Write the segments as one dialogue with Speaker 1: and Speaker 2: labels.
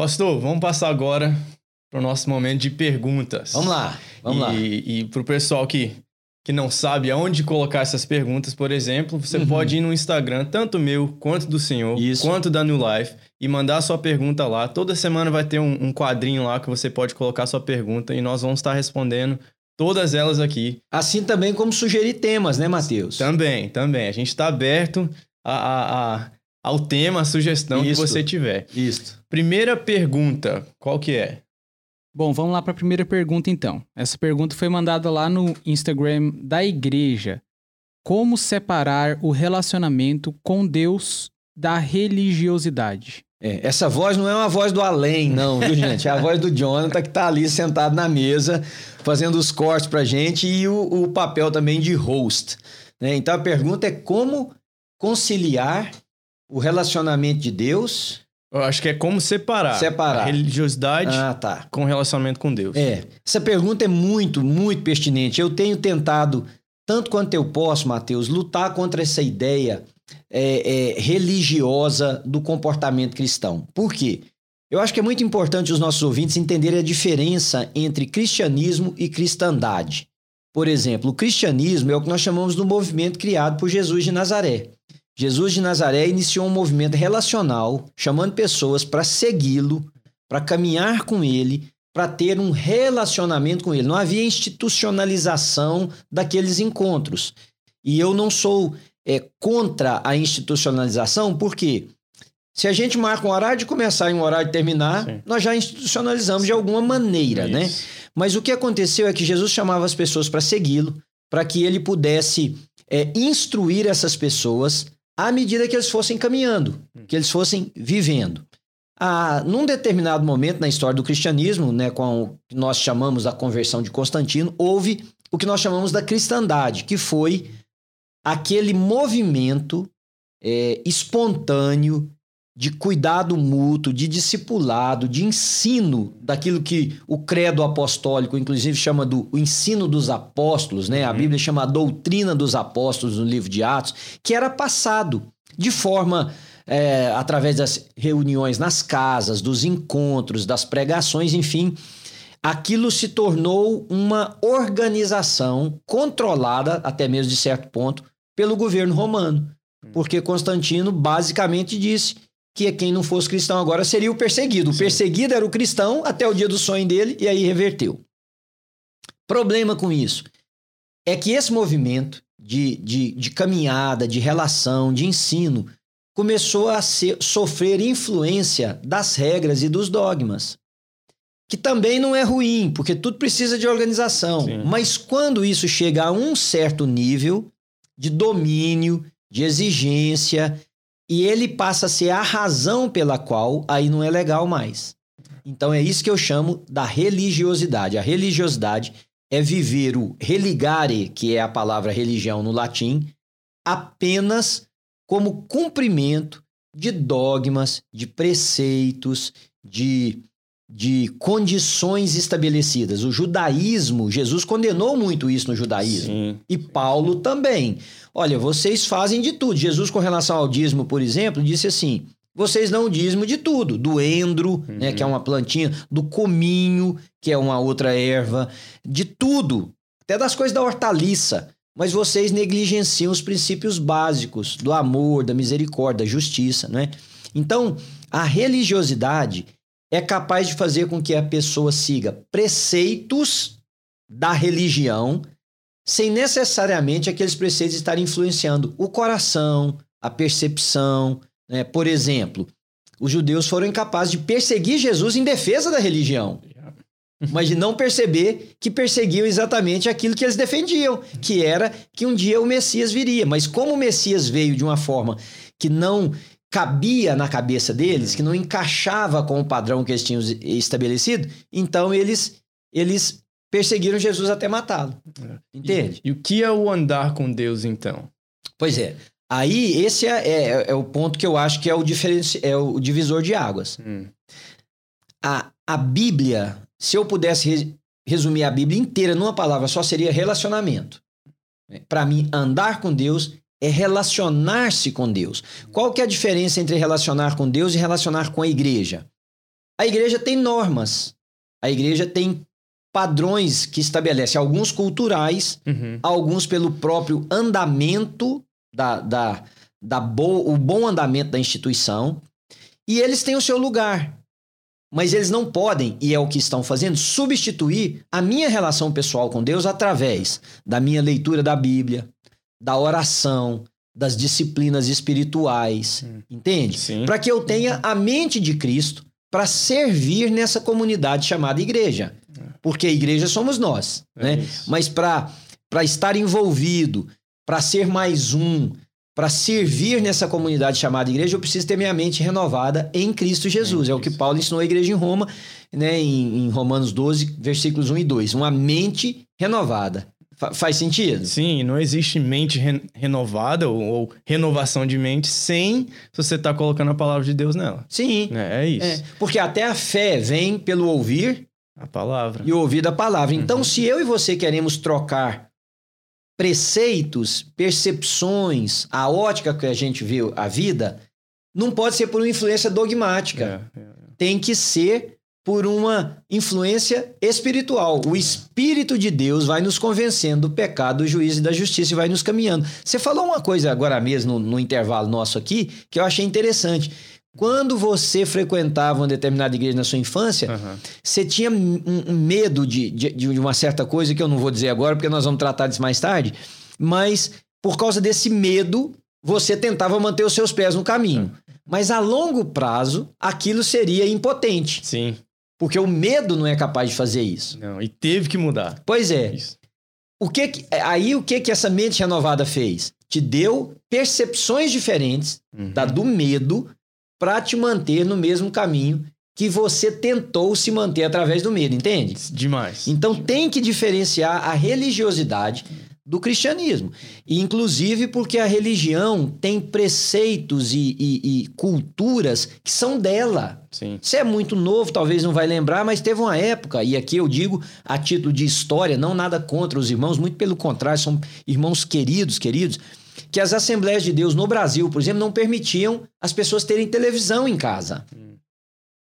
Speaker 1: Pastor, vamos passar agora para o nosso momento de perguntas.
Speaker 2: Vamos lá, vamos
Speaker 1: e,
Speaker 2: lá.
Speaker 1: E para o pessoal que, que não sabe aonde colocar essas perguntas, por exemplo, você
Speaker 2: Uhum.
Speaker 1: pode ir no Instagram, tanto meu quanto do senhor,
Speaker 2: Isso.
Speaker 1: quanto da New Life, e mandar a sua pergunta lá. Toda semana vai ter um, um quadrinho lá que você pode colocar a sua pergunta e nós vamos estar respondendo todas elas aqui.
Speaker 2: Assim também como sugerir temas, né, Matheus?
Speaker 1: Também, também. A gente está aberto a, a- a- ao tema, a sugestão
Speaker 2: Isso.
Speaker 1: que você tiver.
Speaker 2: Isso.
Speaker 1: Primeira pergunta, qual que é?
Speaker 3: Bom, vamos lá para a primeira pergunta então. Essa pergunta foi mandada lá no Instagram da igreja. Como separar o relacionamento com Deus da religiosidade?
Speaker 2: É, essa voz não é uma voz do além, não, viu, gente? É a voz do Jonathan que tá ali sentado na mesa, fazendo os cortes pra gente e o, o papel também de host. né? Então a pergunta é como conciliar o relacionamento de Deus.
Speaker 1: Eu acho que é como separar,
Speaker 2: Separar.
Speaker 1: a religiosidade
Speaker 2: Ah, tá.
Speaker 1: com o relacionamento com Deus.
Speaker 2: É, essa pergunta é muito, muito pertinente. Eu tenho tentado, tanto quanto eu posso, Mateus, lutar contra essa ideia é, é, religiosa do comportamento cristão. Por quê? Eu acho que é muito importante os nossos ouvintes entenderem a diferença entre cristianismo e cristandade. Por exemplo, o cristianismo é o que nós chamamos do movimento criado por Jesus de Nazaré. Jesus de Nazaré iniciou um movimento relacional, chamando pessoas para segui-lo, para caminhar com ele, para ter um relacionamento com ele. Não havia institucionalização daqueles encontros. E eu não sou é, contra a institucionalização, porque se a gente marca um horário de começar e um horário de terminar,
Speaker 1: Sim.
Speaker 2: nós já institucionalizamos de alguma maneira, né?
Speaker 1: Isso.
Speaker 2: Mas o que aconteceu é que Jesus chamava as pessoas para segui-lo, para que ele pudesse é, instruir essas pessoas à medida que eles fossem caminhando, que eles fossem vivendo. Ah, num determinado momento na história do cristianismo, né, com o que nós chamamos da conversão de Constantino, houve o que nós chamamos da cristandade, que foi aquele movimento é, espontâneo de cuidado mútuo, de discipulado, de ensino daquilo que o credo apostólico, inclusive, chama do o ensino dos apóstolos, né? A
Speaker 1: Uhum.
Speaker 2: Bíblia chama a doutrina dos apóstolos no livro de Atos, que era passado de forma é, através das reuniões nas casas, dos encontros, das pregações, enfim. Aquilo se tornou uma organização controlada, até mesmo de certo ponto, pelo governo romano. Porque Constantino basicamente disse que quem não fosse cristão agora seria o perseguido. O perseguido era o cristão até o dia do sonho dele e aí reverteu. Problema com isso é que esse movimento de, de, de caminhada, de relação, de ensino, começou a ser, sofrer influência das regras e dos dogmas. Que também não é ruim, porque tudo precisa de organização.
Speaker 1: Sim.
Speaker 2: Mas quando isso chega a um certo nível de domínio, de exigência, e ele passa a ser a razão pela qual aí não é legal mais. Então é isso que eu chamo da religiosidade. A religiosidade é viver o religare, que é a palavra religião no latim, apenas como cumprimento de dogmas, de preceitos, de, de condições estabelecidas. O judaísmo, Jesus condenou muito isso no judaísmo.
Speaker 1: Sim.
Speaker 2: E Paulo também. Olha, vocês fazem de tudo. Jesus, com relação ao dízimo, por exemplo, disse assim: vocês dão o dízimo de tudo, do endro, né, que é uma plantinha, do cominho, que é uma outra erva, de tudo, até das coisas da hortaliça. Mas vocês negligenciam os princípios básicos do amor, da misericórdia, da justiça, né? Então, a religiosidade é capaz de fazer com que a pessoa siga preceitos da religião, sem necessariamente aqueles preceitos estarem influenciando o coração, a percepção. Né? Por exemplo, os judeus foram incapazes de perseguir Jesus em defesa da religião, mas de não perceber que perseguiam exatamente aquilo que eles defendiam, que era que um dia o Messias viria. Mas como o Messias veio de uma forma que não cabia na cabeça deles, que não encaixava com o padrão que eles tinham estabelecido, então eles, eles perseguiram Jesus até matá-lo. Entende?
Speaker 1: E, e o que é o andar com Deus, então?
Speaker 2: Pois é. Aí, esse é, é, é o ponto que eu acho que é o, diferenci... é o divisor de águas.
Speaker 1: Hum.
Speaker 2: A, a Bíblia, se eu pudesse re- resumir a Bíblia inteira numa palavra só, seria relacionamento. Para mim, andar com Deus é relacionar-se com Deus. Qual que é a diferença entre relacionar com Deus e relacionar com a igreja? A igreja tem normas. A igreja tem padrões que estabelece, alguns culturais,
Speaker 1: Uhum.
Speaker 2: alguns pelo próprio andamento da, da, da bo, o bom andamento da instituição, e eles têm o seu lugar. Mas eles não podem, e é o que estão fazendo, substituir a minha relação pessoal com Deus através da minha leitura da Bíblia, da oração, das disciplinas espirituais,
Speaker 1: Hum.
Speaker 2: entende? Para que eu tenha a mente de Cristo para servir nessa comunidade chamada igreja. Porque a igreja somos nós,
Speaker 1: É
Speaker 2: né?
Speaker 1: isso.
Speaker 2: Mas para estar envolvido, para ser mais um, para servir nessa comunidade chamada igreja, eu preciso ter minha mente renovada em Cristo Jesus.
Speaker 1: Em
Speaker 2: é o que. Paulo ensinou à igreja em Roma, né, em, em Romanos 12, versículos 1 e 2. Uma mente renovada. Fa- faz sentido?
Speaker 1: Sim, não existe mente re- renovada ou, ou renovação de mente sem você estar colocando a palavra de Deus nela.
Speaker 2: Sim.
Speaker 1: É, é isso.
Speaker 2: É, porque até a fé vem pelo ouvir
Speaker 1: A palavra.
Speaker 2: e ouvir da palavra. Então,
Speaker 1: Uhum.
Speaker 2: se eu e você queremos trocar preceitos, percepções, a ótica que a gente vê a vida, não pode ser por uma influência dogmática.
Speaker 1: É, é.
Speaker 2: Tem que ser por uma influência espiritual. O Espírito de Deus vai nos convencendo do pecado, do juízo e da justiça e vai nos caminhando. Você falou uma coisa agora mesmo no, no intervalo nosso aqui que eu achei interessante. Quando você frequentava uma determinada igreja na sua infância,
Speaker 1: Aham.
Speaker 2: você tinha um, medo de, de, de uma certa coisa que eu não vou dizer agora, porque nós vamos tratar disso mais tarde, mas por causa desse medo, você tentava manter os seus pés no caminho. Mas a longo prazo, aquilo seria impotente,
Speaker 1: Sim.
Speaker 2: Porque o medo não é capaz de fazer isso.
Speaker 1: Não, e teve que mudar.
Speaker 2: Pois é.
Speaker 1: Isso.
Speaker 2: O que que- aí o que que essa mente renovada fez? Te deu percepções diferentes
Speaker 1: Uhum.
Speaker 2: da do medo para te manter no mesmo caminho que você tentou se manter através do medo, entende?
Speaker 1: Demais.
Speaker 2: Então tem que diferenciar a religiosidade do cristianismo. E, inclusive porque a religião tem preceitos e, e- e culturas que são dela. Você é muito novo, talvez não vai lembrar, mas teve uma época, e aqui eu digo a título de história, não nada contra os irmãos, muito pelo contrário, são irmãos queridos, queridos, que as Assembleias de Deus no Brasil, por exemplo, não permitiam as pessoas terem televisão em casa.
Speaker 1: Hum.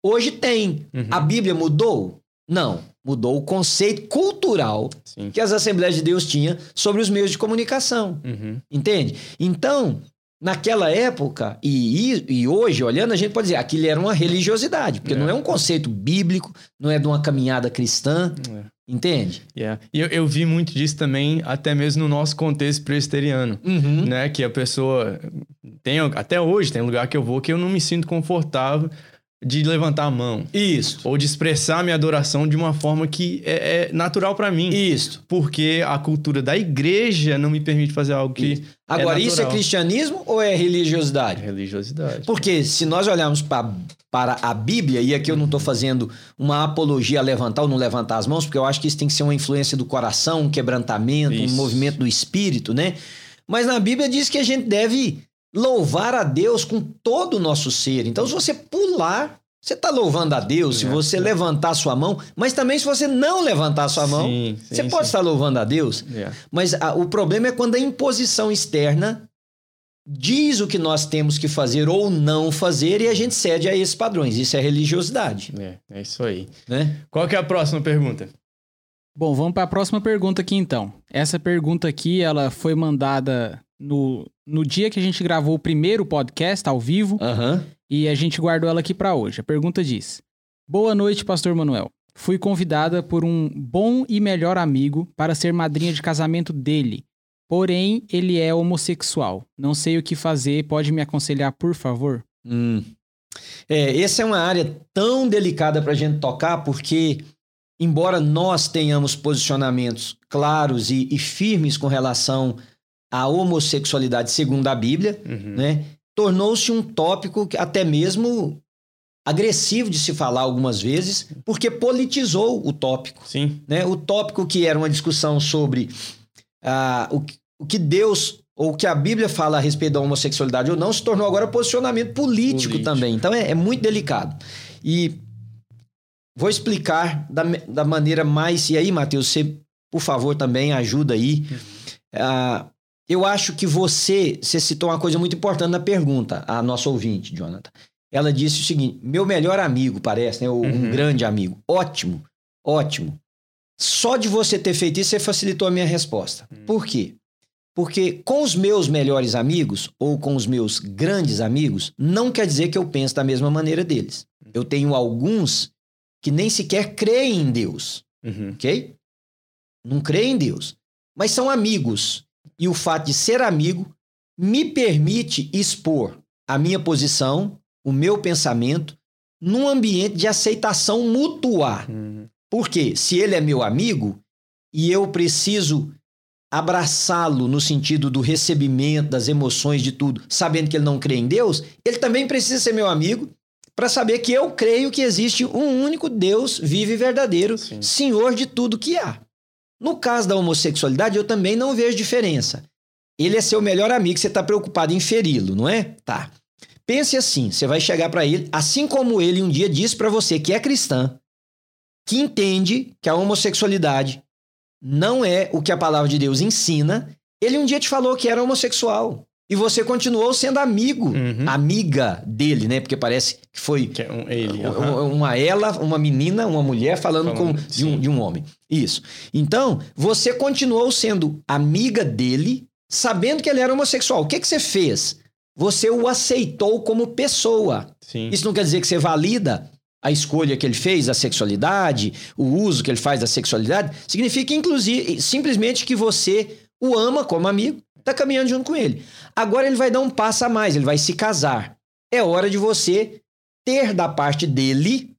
Speaker 2: Hoje tem.
Speaker 1: Uhum.
Speaker 2: A Bíblia mudou? Não. Mudou o conceito cultural
Speaker 1: Sim.
Speaker 2: que as Assembleias de Deus tinham sobre os meios de comunicação.
Speaker 1: Uhum.
Speaker 2: Entende? Então, naquela época e, e, hoje, olhando, a gente pode dizer aquilo era uma religiosidade, porque
Speaker 1: É.
Speaker 2: não é um conceito bíblico, não é de uma caminhada cristã,
Speaker 1: É.
Speaker 2: entende?
Speaker 1: Yeah. E eu, eu vi muito disso também, até mesmo no nosso contexto presbiteriano.
Speaker 2: Uhum.
Speaker 1: Né? Que a pessoa. Tem, até hoje tem lugar que eu vou que eu não me sinto confortável de levantar a mão.
Speaker 2: Isso.
Speaker 1: Ou de expressar minha adoração de uma forma que é, é natural pra mim.
Speaker 2: Isso.
Speaker 1: Porque a cultura da igreja não me permite fazer algo que.
Speaker 2: Agora, isso é cristianismo ou é
Speaker 1: É
Speaker 2: religiosidade?
Speaker 1: religiosidade.
Speaker 2: Porque se nós olharmos pra, para a Bíblia, e aqui eu não estou fazendo uma apologia a levantar ou não levantar as mãos, porque eu acho que isso tem que ser uma influência do coração, um quebrantamento,
Speaker 1: Isso.
Speaker 2: um movimento do espírito, né? Mas na Bíblia diz que a gente deve louvar a Deus com todo o nosso ser. Então, se você pular, você está louvando a Deus. Se
Speaker 1: É,
Speaker 2: você
Speaker 1: é.
Speaker 2: levantar a sua mão, mas também se você não levantar a sua mão,
Speaker 1: Sim,
Speaker 2: você
Speaker 1: sim,
Speaker 2: pode estar louvando a Deus.
Speaker 1: É.
Speaker 2: Mas a- o problema é quando a imposição externa diz o que nós temos que fazer ou não fazer e a gente cede a esses padrões. Isso é religiosidade,
Speaker 1: É, é isso aí.
Speaker 2: né?
Speaker 1: Qual que é a próxima pergunta?
Speaker 3: Bom, vamos para a próxima pergunta aqui então. Essa pergunta aqui, ela foi mandada no, no dia que a gente gravou o primeiro podcast ao vivo
Speaker 2: Aham.
Speaker 3: e a gente guardou ela aqui para hoje. A pergunta diz: Boa noite, Pastor Manuel. Fui convidada por um bom e melhor amigo para ser madrinha de casamento dele. Porém, ele é homossexual. Não sei o que fazer. Pode me aconselhar, por favor?
Speaker 2: Hum. É, essa é uma área tão delicada para a gente tocar, porque, embora nós tenhamos posicionamentos claros e, e firmes com relação à homossexualidade segundo a Bíblia,
Speaker 1: Uhum.
Speaker 2: né, tornou-se um tópico que até mesmo agressivo de se falar algumas vezes, porque politizou o tópico.
Speaker 1: Sim.
Speaker 2: Né? O tópico que era uma discussão sobre ah, o, que- o que Deus ou o que a Bíblia fala a respeito da homossexualidade ou não, se tornou agora posicionamento político,
Speaker 1: Político.
Speaker 2: também. Então é, é muito delicado. E vou explicar da, da maneira mais. E aí, Matheus, você, por favor, também ajuda aí. Ah, eu acho que você, você citou uma coisa muito importante na pergunta, a nossa ouvinte, Jonathan. ela disse o seguinte: meu melhor amigo, parece, né? Um
Speaker 1: Uhum.
Speaker 2: grande amigo. Ótimo, ótimo. Só de você ter feito isso, você facilitou a minha resposta.
Speaker 1: Hum.
Speaker 2: Por quê? Porque com os meus melhores amigos ou com os meus grandes amigos, não quer dizer que eu penso da mesma maneira deles. Eu tenho alguns que nem sequer creem em Deus,
Speaker 1: Uhum.
Speaker 2: ok? Não creem em Deus, mas são amigos. E o fato de ser amigo me permite expor a minha posição, o meu pensamento, num ambiente de aceitação mútua.
Speaker 1: Uhum.
Speaker 2: Porque se ele é meu amigo e eu preciso abraçá-lo no sentido do recebimento, das emoções, de tudo, sabendo que ele não crê em Deus, ele também precisa ser meu amigo para saber que eu creio que existe um único Deus vivo e verdadeiro,
Speaker 1: Sim.
Speaker 2: Senhor de tudo que há. No caso da homossexualidade, eu também não vejo diferença. Ele é seu melhor amigo, você está preocupado em feri-lo, não é? Tá. Pense assim, você vai chegar para ele, assim como ele um dia disse para você que é cristã, que entende que a homossexualidade não é o que a palavra de Deus ensina, ele um dia te falou que era homossexual. E você continuou sendo amigo,
Speaker 1: Uhum.
Speaker 2: amiga dele, né? Porque parece que foi
Speaker 1: Que é um, ele.
Speaker 2: uma ela, uma menina, uma mulher falando,
Speaker 1: Falando,
Speaker 2: com, de, um, de um homem. Isso. Então, você continuou sendo amiga dele, sabendo que ele era homossexual. O que, que você fez? Você o aceitou como pessoa.
Speaker 1: Sim.
Speaker 2: Isso não quer dizer que você valida a escolha que ele fez da sexualidade, o uso que ele faz da sexualidade. Significa, inclusive, simplesmente que você o ama como amigo, está caminhando junto com ele. Agora ele vai dar um passo a mais, ele vai se casar. É hora de você ter da parte dele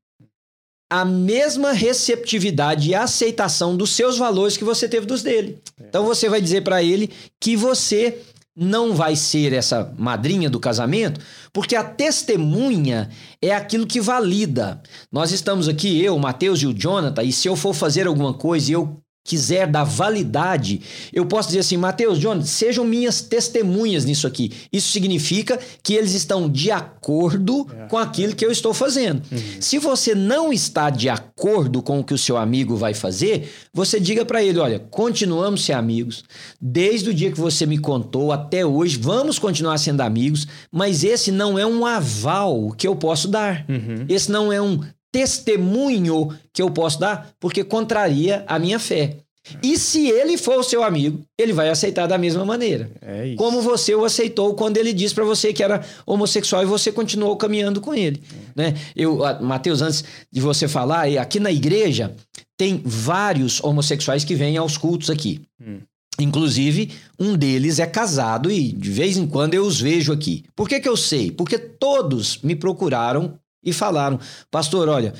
Speaker 2: a mesma receptividade e aceitação dos seus valores que você teve dos dele. Então você vai dizer para ele que você não vai ser essa madrinha do casamento, porque a testemunha é aquilo que valida. Nós estamos aqui, eu, o Mateus e o Jonathan, e se eu for fazer alguma coisa e eu quiser dar validade, eu posso dizer assim, Mateus, Jonathan, sejam minhas testemunhas nisso aqui. Isso significa que eles estão de acordo
Speaker 1: É.
Speaker 2: com aquilo que eu estou fazendo. Se você não está de acordo com o que o seu amigo vai fazer, você diga para ele, olha, continuamos ser amigos, desde o dia que você me contou até hoje, vamos continuar sendo amigos, mas esse não é um aval que eu posso dar.
Speaker 1: Uhum.
Speaker 2: Esse não é um testemunho que eu posso dar, porque contraria a minha fé. E se ele for o seu amigo, ele vai aceitar da mesma maneira.
Speaker 1: É isso.
Speaker 2: Como você o aceitou quando ele disse para você que era homossexual e você continuou caminhando com ele, né? Eu, ah, Mateus, antes de você falar, aqui na igreja tem vários homossexuais que vêm aos cultos aqui.
Speaker 1: Hum.
Speaker 2: Inclusive, um deles é casado e de vez em quando eu os vejo aqui. Por que, que eu sei? Porque todos me procuraram e falaram: Pastor, olha,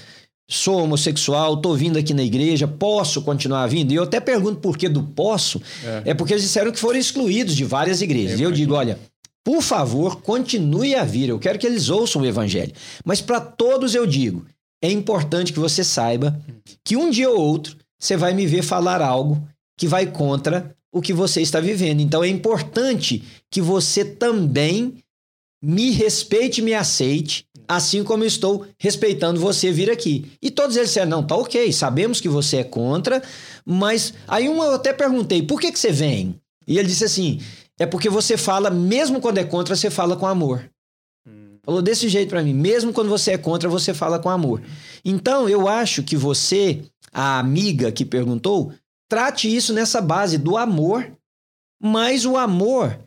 Speaker 2: sou homossexual, tô vindo aqui na igreja, posso continuar vindo? E eu até pergunto por que do posso.
Speaker 1: É.
Speaker 2: É porque eles disseram que foram excluídos de várias igrejas. E eu digo, olha, por favor, continue a vir. Eu quero que eles ouçam o evangelho. Mas para todos eu digo, é importante que você saiba que um dia ou outro você vai me ver falar algo que vai contra o que você está vivendo. Então é importante que você também me respeite e me aceite, assim como estou respeitando você vir aqui. E todos eles disseram, não, tá ok, sabemos que você é contra, mas aí um eu até perguntei, por que, que você vem? E ele disse assim, é porque você fala, mesmo quando é contra, você fala com amor.
Speaker 1: Hum.
Speaker 2: Falou desse jeito pra mim, mesmo quando você é contra, você fala com amor. Então, eu acho que você, a amiga que perguntou, trate isso nessa base do amor, mas o amor,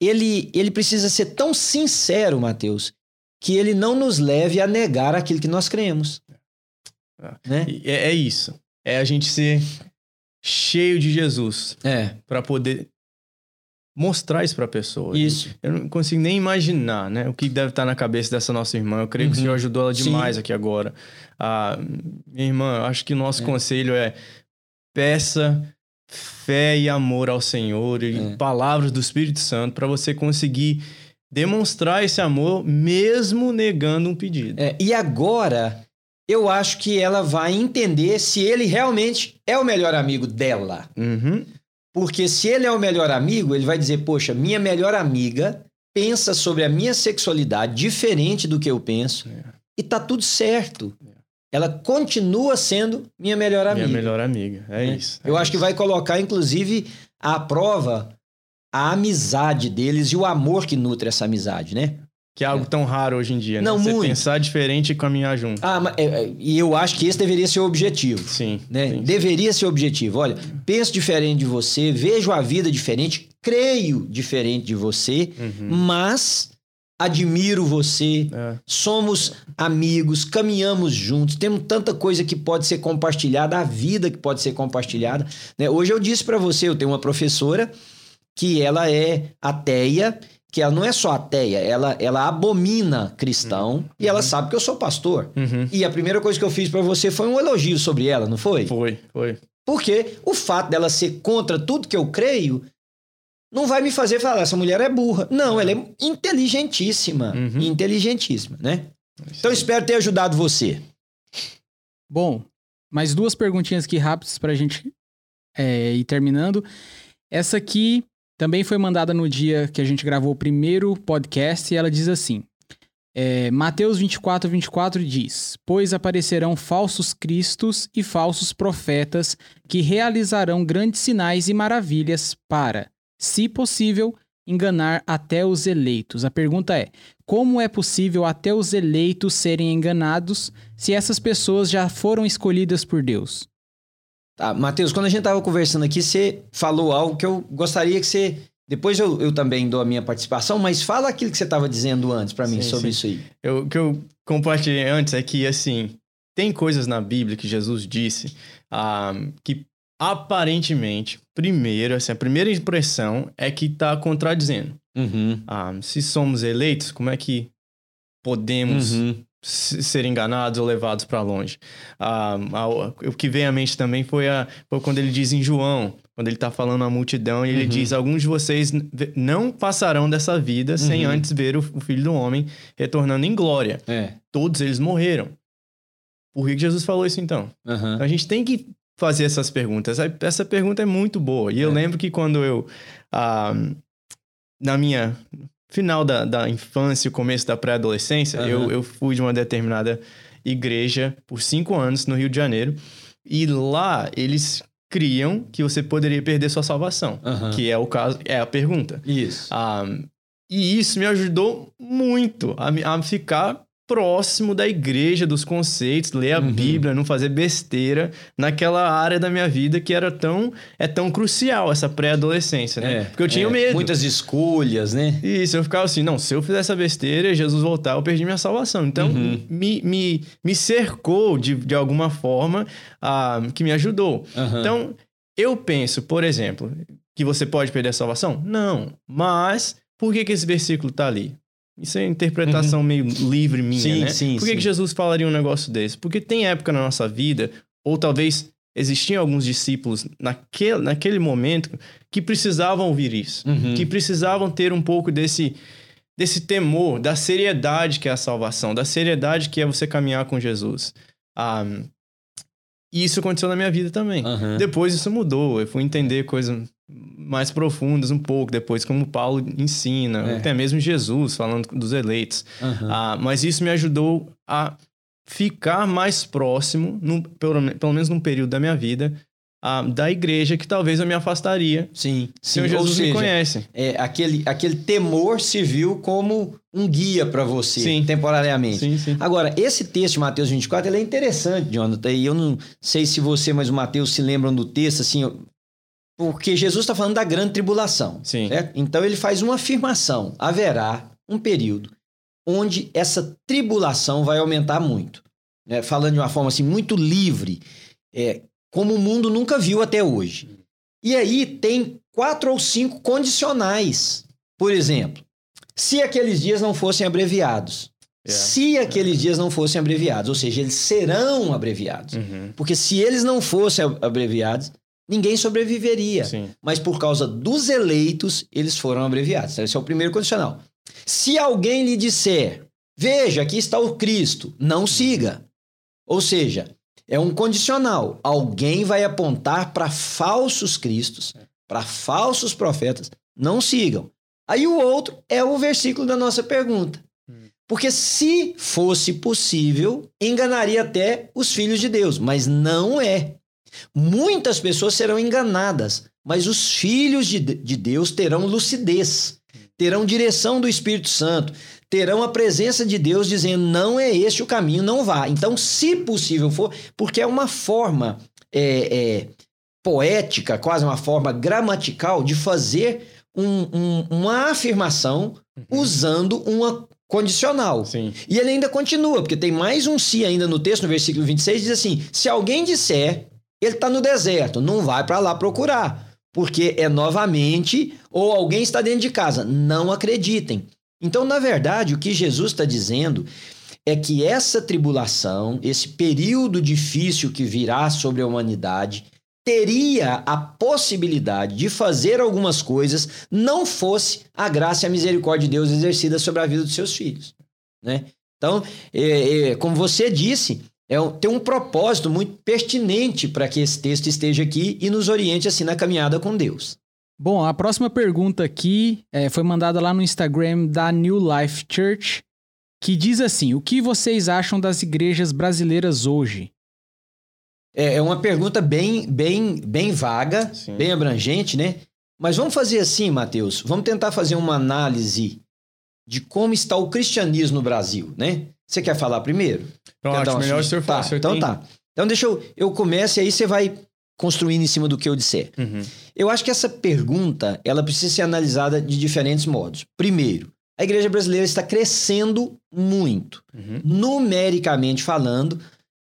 Speaker 2: ele, ele precisa ser tão sincero, Mateus, que ele não nos leve a negar aquilo que nós cremos.
Speaker 1: É.
Speaker 2: Né?
Speaker 1: É, é isso. É a gente ser cheio de Jesus
Speaker 2: É,
Speaker 1: para poder mostrar isso pra pessoa.
Speaker 2: isso.
Speaker 1: Eu não consigo nem imaginar, né? O que deve estar na cabeça dessa nossa irmã. Eu creio que o
Speaker 2: Uhum.
Speaker 1: Senhor ajudou ela
Speaker 2: Sim.
Speaker 1: demais aqui agora. Ah, minha irmã, eu acho que o nosso
Speaker 2: É.
Speaker 1: conselho é peça fé e amor ao Senhor e
Speaker 2: É.
Speaker 1: palavras do Espírito Santo para você conseguir demonstrar esse amor mesmo negando um pedido.
Speaker 2: É, e agora, eu acho que ela vai entender se ele realmente é o melhor amigo dela.
Speaker 1: Uhum.
Speaker 2: Porque se ele é o melhor amigo, ele vai dizer: Poxa, minha melhor amiga pensa sobre a minha sexualidade diferente do que eu penso
Speaker 1: É.
Speaker 2: e tá tudo certo. Ela continua sendo minha melhor amiga.
Speaker 1: Minha melhor amiga. É
Speaker 2: né?
Speaker 1: isso. é
Speaker 2: Eu acho que vai colocar, inclusive, à prova a amizade deles e o amor que nutre essa amizade, né?
Speaker 1: Que é algo tão raro hoje em dia, né?
Speaker 2: Não,
Speaker 1: Você
Speaker 2: muito.
Speaker 1: pensar diferente e caminhar junto.
Speaker 2: Ah, mas, é, é, e eu acho que esse deveria ser o objetivo.
Speaker 1: Sim.
Speaker 2: né?
Speaker 1: sim.
Speaker 2: Deveria ser o objetivo. Olha, penso diferente de você, vejo a vida diferente, creio diferente de você,
Speaker 1: Uhum.
Speaker 2: mas admiro você,
Speaker 1: É.
Speaker 2: somos amigos, caminhamos juntos, temos tanta coisa que pode ser compartilhada, a vida que pode ser compartilhada. né? Hoje eu disse para você, eu tenho uma professora que ela é ateia, que ela não é só ateia, ela, ela abomina cristão e ela sabe que eu sou pastor.
Speaker 1: Uhum.
Speaker 2: E a primeira coisa que eu fiz para você foi um elogio sobre ela, não foi?
Speaker 1: Foi, foi.
Speaker 2: Porque o fato dela ser contra tudo que eu creio não vai me fazer falar, essa mulher é burra. Não, ela é inteligentíssima.
Speaker 1: Uhum.
Speaker 2: Inteligentíssima, né? Então espero ter ajudado você.
Speaker 3: Bom, mais duas perguntinhas aqui rápidas pra gente é, ir terminando. Essa aqui também foi mandada no dia que a gente gravou o primeiro podcast e ela diz assim: é, Mateus 24, 24 diz: Pois aparecerão falsos cristos e falsos profetas que realizarão grandes sinais e maravilhas para, se possível, enganar até os eleitos. A pergunta é: como é possível até os eleitos serem enganados se essas pessoas já foram escolhidas por Deus?
Speaker 2: Tá, Matheus, quando a gente tava conversando aqui, você falou algo que eu gostaria que você. Depois eu, eu também dou a minha participação, mas fala aquilo que você estava dizendo antes para mim
Speaker 1: Sim,
Speaker 2: sobre
Speaker 1: sim.
Speaker 2: isso aí.
Speaker 1: Eu- O que eu compartilhei antes é que, assim, tem coisas na Bíblia que Jesus disse ah, que aparentemente, primeiro, assim, a primeira impressão é que está contradizendo.
Speaker 2: Uhum.
Speaker 1: Ah, se somos eleitos, como é que podemos
Speaker 2: Uhum.
Speaker 1: Ser enganados ou levados para longe? Ah, o que veio à mente também foi, a, foi quando ele diz em João, quando ele está falando à multidão, e ele
Speaker 2: Uhum.
Speaker 1: diz: Alguns de vocês não passarão dessa vida sem
Speaker 2: Uhum.
Speaker 1: antes ver o, o filho do homem retornando em glória.
Speaker 2: É.
Speaker 1: Todos eles morreram. Por que Jesus falou isso então? Então a gente tem que fazer essas perguntas. Essa- Essa pergunta é muito boa. E eu
Speaker 2: É.
Speaker 1: lembro que quando eu, ah, na minha final da, da infância e começo da pré-adolescência,
Speaker 2: Aham.
Speaker 1: eu, eu fui de uma determinada igreja por cinco anos no Rio de Janeiro. E lá eles criam que você poderia perder sua salvação.
Speaker 2: Aham.
Speaker 1: Que é o caso, é a pergunta.
Speaker 2: Isso.
Speaker 1: Ah, e isso me ajudou muito a, me- a ficar próximo da igreja, dos conceitos, ler a
Speaker 2: Uhum.
Speaker 1: Bíblia, não fazer besteira naquela área da minha vida que era tão é tão crucial essa pré-adolescência, né?
Speaker 2: É,
Speaker 1: Porque eu tinha
Speaker 2: é,
Speaker 1: medo.
Speaker 2: Muitas escolhas, né?
Speaker 1: Isso, eu ficava assim, não, se eu fizer essa besteira e Jesus voltar, eu perdi minha salvação. Então,
Speaker 2: Uhum.
Speaker 1: me, me, me cercou de, de alguma forma ah, que me ajudou.
Speaker 2: Aham.
Speaker 1: Então, eu penso, por exemplo, que você pode perder a salvação? Não. Mas, por que, que esse versículo tá ali? Isso é interpretação meio livre minha,
Speaker 2: Sim,
Speaker 1: né?
Speaker 2: sim,
Speaker 1: por que,
Speaker 2: sim.
Speaker 1: que Jesus falaria um negócio desse? Porque tem época na nossa vida, ou talvez existiam alguns discípulos naquele, naquele momento que precisavam ouvir isso.
Speaker 2: Uhum.
Speaker 1: Que precisavam ter um pouco desse, desse temor, da seriedade que é a salvação, da seriedade que é você caminhar com Jesus. Ah, e isso aconteceu na minha vida também.
Speaker 2: Aham.
Speaker 1: Depois isso mudou, eu fui entender coisas mais profundas um pouco depois, como Paulo ensina,
Speaker 2: É.
Speaker 1: até mesmo Jesus falando dos eleitos.
Speaker 2: Aham.
Speaker 1: Ah, mas isso me ajudou a ficar mais próximo, num- pelo, pelo menos num período da minha vida, ah, da igreja que talvez eu me afastaria
Speaker 2: Sim,
Speaker 1: se
Speaker 2: sim.
Speaker 1: o
Speaker 2: Ou
Speaker 1: Jesus me
Speaker 2: seja,
Speaker 1: conhece.
Speaker 2: é, aquele, aquele temor serviu como um guia para você,
Speaker 1: Sim.
Speaker 2: temporariamente.
Speaker 1: Sim, sim.
Speaker 2: Agora, esse texto de Mateus 24, ele é interessante, Jonathan, e eu não sei se você, mas o Mateus se lembram do texto, assim, porque Jesus está falando da grande tribulação,
Speaker 1: Sim.
Speaker 2: certo? Então ele faz uma afirmação, haverá um período onde essa tribulação vai aumentar muito, né? falando de uma forma assim muito livre, é, como o mundo nunca viu até hoje. E aí tem quatro ou cinco condicionais. Por exemplo, se aqueles dias não fossem abreviados,
Speaker 1: Yeah.
Speaker 2: se aqueles dias não fossem abreviados, ou seja, eles serão abreviados.
Speaker 1: Uhum.
Speaker 2: Porque se eles não fossem ab- abreviados, ninguém sobreviveria.
Speaker 1: Sim.
Speaker 2: Mas por causa dos eleitos, eles foram abreviados. Esse é o primeiro condicional. Se alguém lhe disser, veja, aqui está o Cristo, não siga. Ou seja, é um condicional. Alguém vai apontar para falsos cristos, para falsos profetas, não sigam. Aí o outro é o versículo da nossa pergunta. Porque se fosse possível, enganaria até os filhos de Deus, mas não é. Muitas pessoas serão enganadas, mas os filhos de, de Deus terão lucidez, terão direção do Espírito Santo, terão a presença de Deus dizendo: não é este o caminho, não vá. Então, se possível for, porque é uma forma é, é, poética, quase uma forma gramatical de fazer um, um, uma afirmação uhum. usando uma condicional.
Speaker 1: Sim.
Speaker 2: E ele ainda continua, porque tem mais um se ainda no texto, no versículo 26, diz assim: se alguém disser, ele está no deserto, não vai para lá procurar, porque é novamente, ou alguém está dentro de casa. Não acreditem. Então, na verdade, o que Jesus está dizendo é que essa tribulação, esse período difícil que virá sobre a humanidade, teria a possibilidade de fazer algumas coisas, não fosse a graça e a misericórdia de Deus exercida sobre a vida dos seus filhos. Né? Então, é, é, como você disse, é, tem um propósito muito pertinente para que esse texto esteja aqui e nos oriente assim na caminhada com Deus.
Speaker 3: Bom, a próxima pergunta aqui é, foi mandada lá no Instagram da New Life Church, que diz assim: O que vocês acham das igrejas brasileiras hoje?
Speaker 2: É, é uma pergunta bem, bem, bem vaga, Sim. bem abrangente, né? Mas vamos fazer assim, Mateus. Vamos tentar fazer uma análise de como está o cristianismo no Brasil, né? Você quer falar primeiro?
Speaker 1: Eu acho melhor o senhor falar.
Speaker 2: Tá, então tem... tá. Então deixa eu, eu comece e aí você vai construindo em cima do que eu disser. Uhum. Eu acho que essa pergunta ela precisa ser analisada de diferentes modos. Primeiro, a igreja brasileira está crescendo muito. Uhum. Numericamente falando,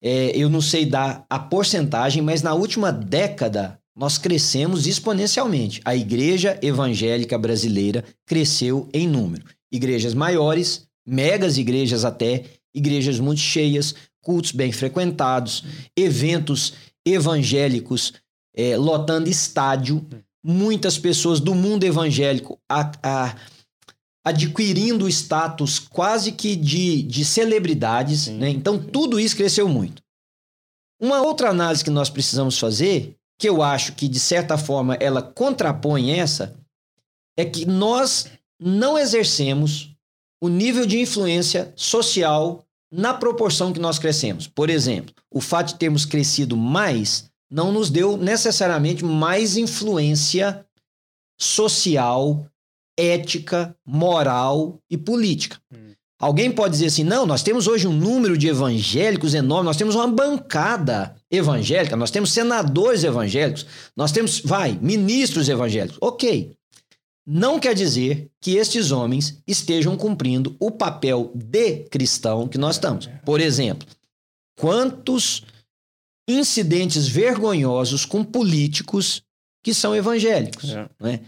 Speaker 2: é, eu não sei dar a porcentagem, mas na última década nós crescemos exponencialmente. A igreja evangélica brasileira cresceu em número. Igrejas maiores, megas igrejas até, igrejas muito cheias, cultos bem frequentados, eventos evangélicos é, lotando estádio, muitas pessoas do mundo evangélico a, a, adquirindo status quase que de, de celebridades. Né? Então, tudo isso cresceu muito. Uma outra análise que nós precisamos fazer, que eu acho que de certa forma ela contrapõe essa, é que nós não exercemos o nível de influência social na proporção que nós crescemos. Por exemplo, o fato de termos crescido mais não nos deu necessariamente mais influência social, ética, moral e política. Hum. Alguém pode dizer assim: não, nós temos hoje um número de evangélicos enorme, nós temos uma bancada evangélica, nós temos senadores evangélicos, nós temos, vai, ministros evangélicos. Ok. Não quer dizer que estes homens estejam cumprindo o papel de cristão que nós estamos. Por exemplo, quantos incidentes vergonhosos com políticos que são evangélicos? É. Né?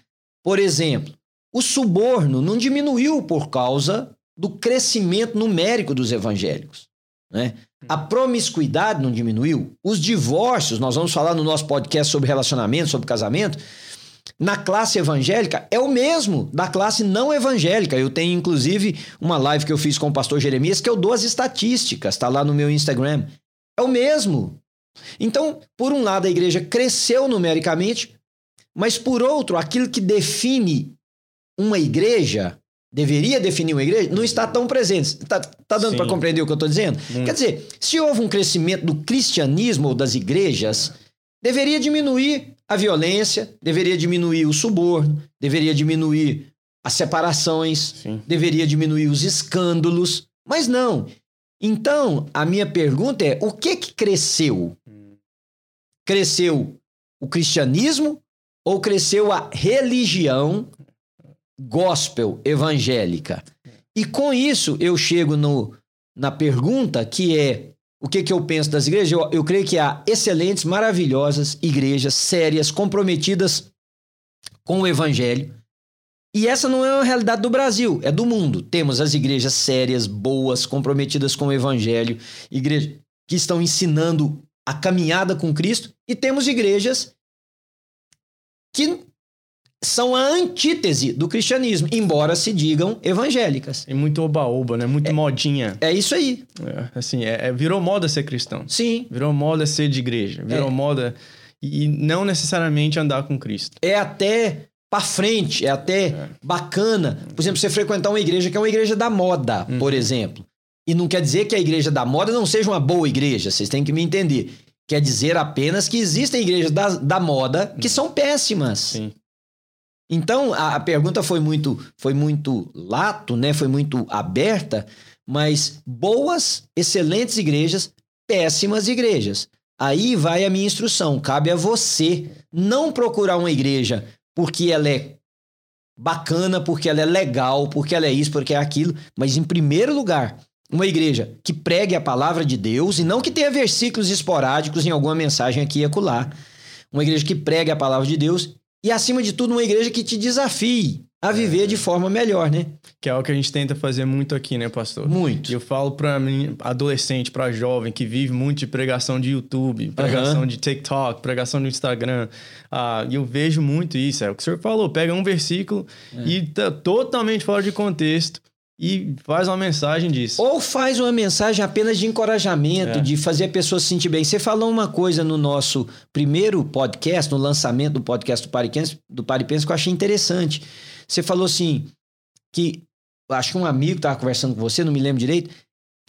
Speaker 2: Por exemplo, o suborno não diminuiu por causa do crescimento numérico dos evangélicos. Né? A promiscuidade não diminuiu. Os divórcios, nós vamos falar no nosso podcast sobre relacionamento, sobre casamento, na classe evangélica é o mesmo da classe não evangélica. Eu tenho, inclusive, uma live que eu fiz com o pastor Jeremias que eu dou as estatísticas, está lá no meu Instagram. É o mesmo. Então, por um lado, a igreja cresceu numericamente, mas por outro, aquilo que define uma igreja, deveria definir uma igreja, não está tão presente. Está tá dando para compreender o que eu estou dizendo? Hum. Quer dizer, se houve um crescimento do cristianismo ou das igrejas, deveria diminuir a violência, deveria diminuir o suborno, deveria diminuir as separações, Sim. deveria diminuir os escândalos, mas não. Então, a minha pergunta é: o que que cresceu? Cresceu o cristianismo ou cresceu a religião gospel evangélica? E com isso eu chego no, na pergunta que é o que, que eu penso das igrejas? Eu, eu creio que há excelentes, maravilhosas igrejas sérias, comprometidas com o evangelho. E essa não é uma realidade do Brasil, é do mundo. Temos as igrejas sérias, boas, comprometidas com o evangelho, igrejas que estão ensinando a caminhada com Cristo, e temos igrejas que são a antítese do cristianismo, embora se digam evangélicas.
Speaker 1: E muito oba-oba, né? Muito
Speaker 2: é,
Speaker 1: modinha.
Speaker 2: É isso aí.
Speaker 1: É, assim, é, é, virou moda ser cristão.
Speaker 2: Sim.
Speaker 1: Virou moda ser de igreja. Virou é. moda... E não necessariamente andar com Cristo.
Speaker 2: É até para frente, é até é. bacana. Por exemplo, você frequentar uma igreja que é uma igreja da moda, uhum. por exemplo. E não quer dizer que a igreja da moda não seja uma boa igreja, vocês têm que me entender. Quer dizer apenas que existem igrejas da, da moda que uhum. são péssimas.
Speaker 1: Sim.
Speaker 2: Então, a, a pergunta foi muito, foi muito lato, né? Foi muito aberta, mas boas, excelentes igrejas, péssimas igrejas. Aí vai a minha instrução. Cabe a você não procurar uma igreja porque ela é bacana, porque ela é legal, porque ela é isso, porque é aquilo, mas em primeiro lugar, uma igreja que pregue a palavra de Deus e não que tenha versículos esporádicos em alguma mensagem aqui e acolá. Uma igreja que pregue a palavra de Deus e, acima de tudo, uma igreja que te desafie a viver
Speaker 1: É.
Speaker 2: de forma melhor, né?
Speaker 1: Que é o que a gente tenta fazer muito aqui, né, pastor?
Speaker 2: Muito.
Speaker 1: Eu falo pra mim, adolescente, pra jovem, que vive muito de pregação de YouTube, pregação de TikTok, pregação no Instagram. Ah, eu vejo muito isso. É o que o senhor falou. Pega um versículo
Speaker 2: É.
Speaker 1: e tá totalmente fora de contexto e faz uma mensagem disso.
Speaker 2: Ou faz uma mensagem apenas de encorajamento,
Speaker 1: É.
Speaker 2: de fazer a pessoa se sentir bem. Você falou uma coisa no nosso primeiro podcast, no lançamento do podcast do Paripense, do Paripense que eu achei interessante. Você falou assim, que acho que um amigo estava conversando com você, não me lembro direito,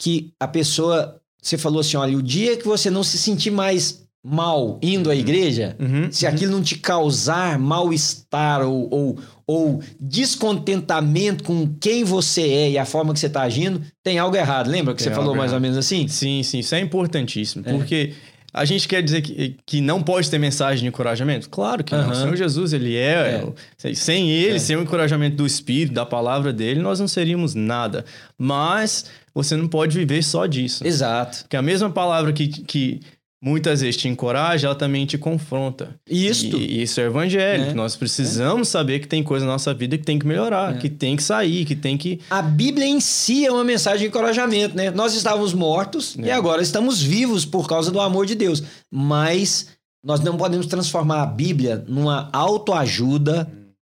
Speaker 2: que a pessoa, você falou assim, olha, o dia que você não se sentir mais mal indo à igreja,
Speaker 1: Uhum,
Speaker 2: se
Speaker 1: uhum.
Speaker 2: aquilo não te causar mal-estar ou, ou, ou descontentamento com quem você é e a forma que você está agindo, tem algo errado. Lembra que
Speaker 1: Tem
Speaker 2: você falou
Speaker 1: algo
Speaker 2: mais ou
Speaker 1: errado.
Speaker 2: menos assim?
Speaker 1: Sim, sim, isso é importantíssimo.
Speaker 2: É.
Speaker 1: Porque a gente quer dizer que, que não pode ter mensagem de encorajamento? Claro que não.
Speaker 2: Aham.
Speaker 1: O Senhor Jesus, ele é.
Speaker 2: É.
Speaker 1: Sem ele,
Speaker 2: É.
Speaker 1: sem o encorajamento do Espírito, da palavra dele, nós não seríamos nada. Mas você não pode viver só disso.
Speaker 2: Exato.
Speaker 1: Porque a mesma palavra que, que muitas vezes te encoraja, ela também te confronta.
Speaker 2: Isto.
Speaker 1: E isso é evangélico.
Speaker 2: É.
Speaker 1: Nós precisamos saber que tem coisa na nossa vida que tem que melhorar,
Speaker 2: É.
Speaker 1: que tem que sair, que tem que.
Speaker 2: A Bíblia em si é uma mensagem de encorajamento, né? Nós estávamos mortos e
Speaker 1: É.
Speaker 2: agora estamos vivos por causa do amor de Deus. Mas nós não podemos transformar a Bíblia numa autoajuda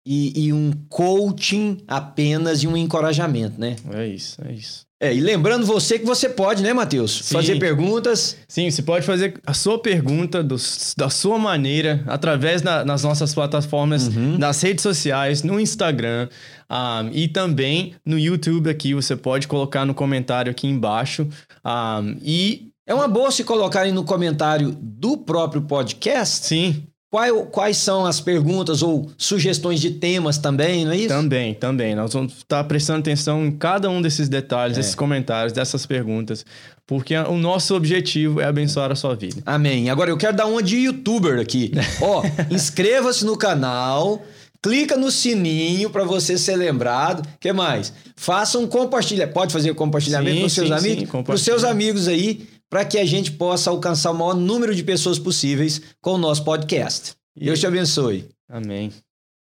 Speaker 2: e, e um coaching apenas e um encorajamento, né?
Speaker 1: É isso, é isso.
Speaker 2: É, e lembrando você que você pode, né, Matheus?
Speaker 1: Sim.
Speaker 2: Fazer perguntas.
Speaker 1: Sim, você pode fazer a sua pergunta do- da sua maneira, através da- nas nossas plataformas,
Speaker 2: Uhum.
Speaker 1: nas redes sociais, no Instagram ah, e também no YouTube aqui. Você pode colocar no comentário aqui embaixo. Ah, e
Speaker 2: É uma boa se colocarem no comentário do próprio podcast
Speaker 1: sim,
Speaker 2: quais são as perguntas ou sugestões de temas também, não é isso?
Speaker 1: também, também. Nós vamos estar prestando atenção em cada um desses detalhes,
Speaker 2: É.
Speaker 1: desses comentários, dessas perguntas, porque o nosso objetivo é abençoar a sua vida.
Speaker 2: Amém. Agora eu quero dar uma de youtuber aqui. Ó, inscreva-se no canal, clica no sininho para você ser lembrado. que mais? Faça um compartilhamento. Pode fazer o compartilhamento
Speaker 1: Sim,
Speaker 2: com seus
Speaker 1: sim,
Speaker 2: amigos?
Speaker 1: sim,
Speaker 2: os seus amigos aí, para que a gente possa alcançar o maior número de pessoas possíveis com o nosso podcast.
Speaker 1: E-
Speaker 2: Deus te abençoe.
Speaker 1: Amém.